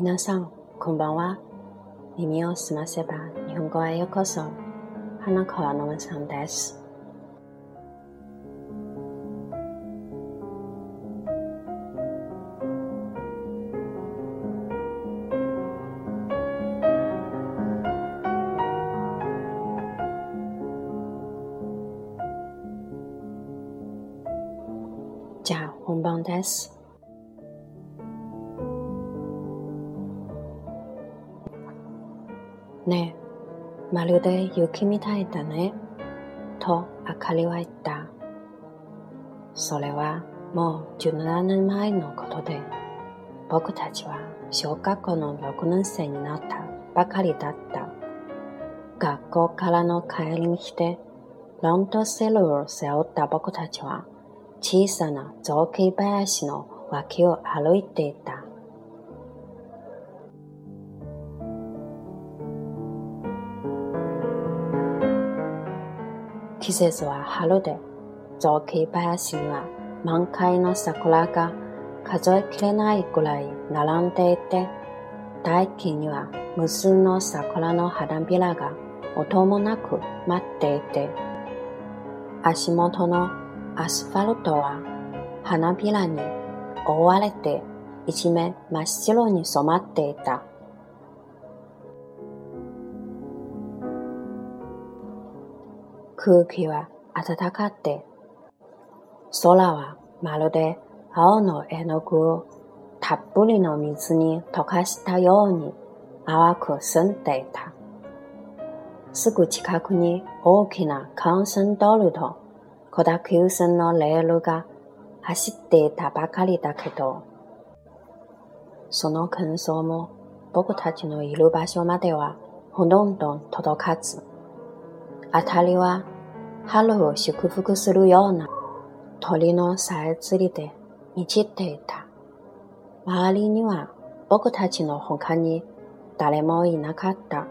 皆さん、こんばんは。耳をすませば日本語へようこそ。花川のむさんです。じゃあ本番です。ね、まるで雪みたいだね。と、あかりは言った。それはもう17年前のことで、僕たちは小学校の6年生になったばかりだった。学校からの帰り道で、ランドセルを背負った僕たちは、小さな雑木林の脇を歩いていた。季節は春で、雑木林には満開の桜が数えきれないくらい並んでいて、大気には無数の桜の花びらが音もなく待っていて、足元のアスファルトは花びらに覆われて一面真っ白に染まっていた。空気は暖かって、空はまるで青の絵の具をたっぷりの水に溶かしたように淡く澄んでいた。すぐ近くに大きな幹線道路と小田急線のレールが走っていたばかりだけど、その喧騒も僕たちのいる場所まではほとんど届かず、あたりは春を祝福するような鳥のさえずりで満ちていた。周りには僕たちの他に誰もいなかった。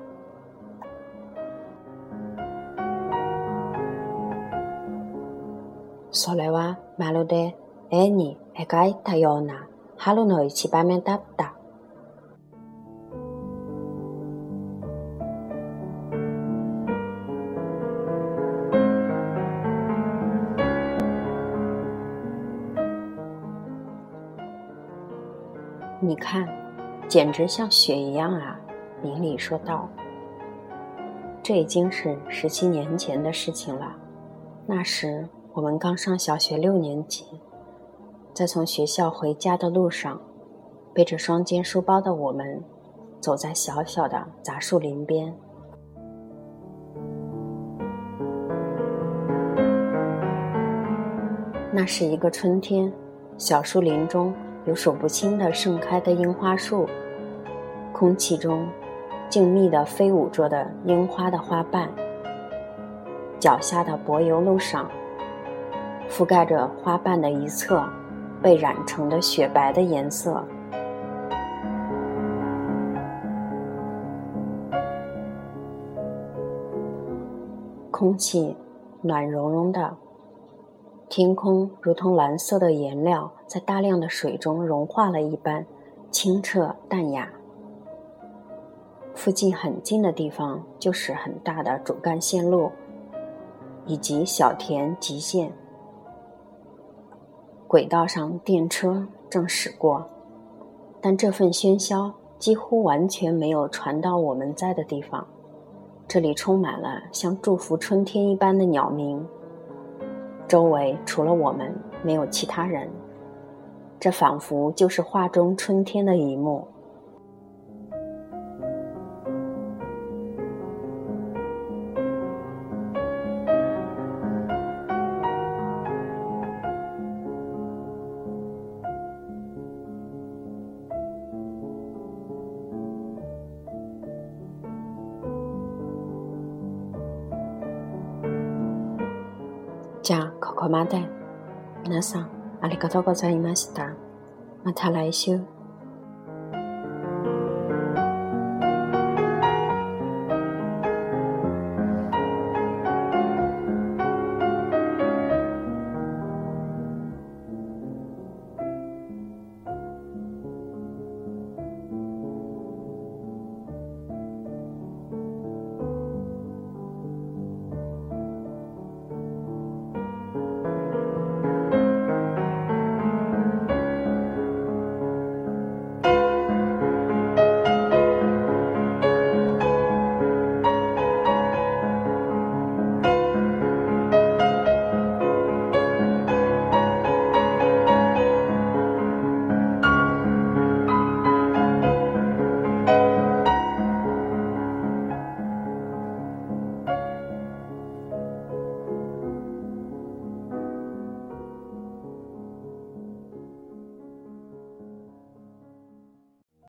それはまるで絵に描いたような春の一場面だった。你看，简直像雪一样啊！明理说道。这已经是十七年前的事情了。那时我们刚上小学六年级，在从学校回家的路上，背着双肩书包的我们，走在小小的杂树林边。那是一个春天，小树林中。有数不清的盛开的樱花树，空气中静谧地飞舞着的樱花的花瓣，脚下的柏油路上，覆盖着花瓣的一侧被染成的雪白的颜色，空气暖融融的。天空如同蓝色的颜料，在大量的水中融化了一般，清澈淡雅。附近很近的地方就是很大的主干线路，以及小田极线。轨道上电车正驶过，但这份喧嚣几乎完全没有传到我们在的地方。这里充满了像祝福春天一般的鸟鸣。周围除了我们，没有其他人。这仿佛就是画中春天的一幕。じゃあ、ここまで。皆さん、ありがとうございました。また来週。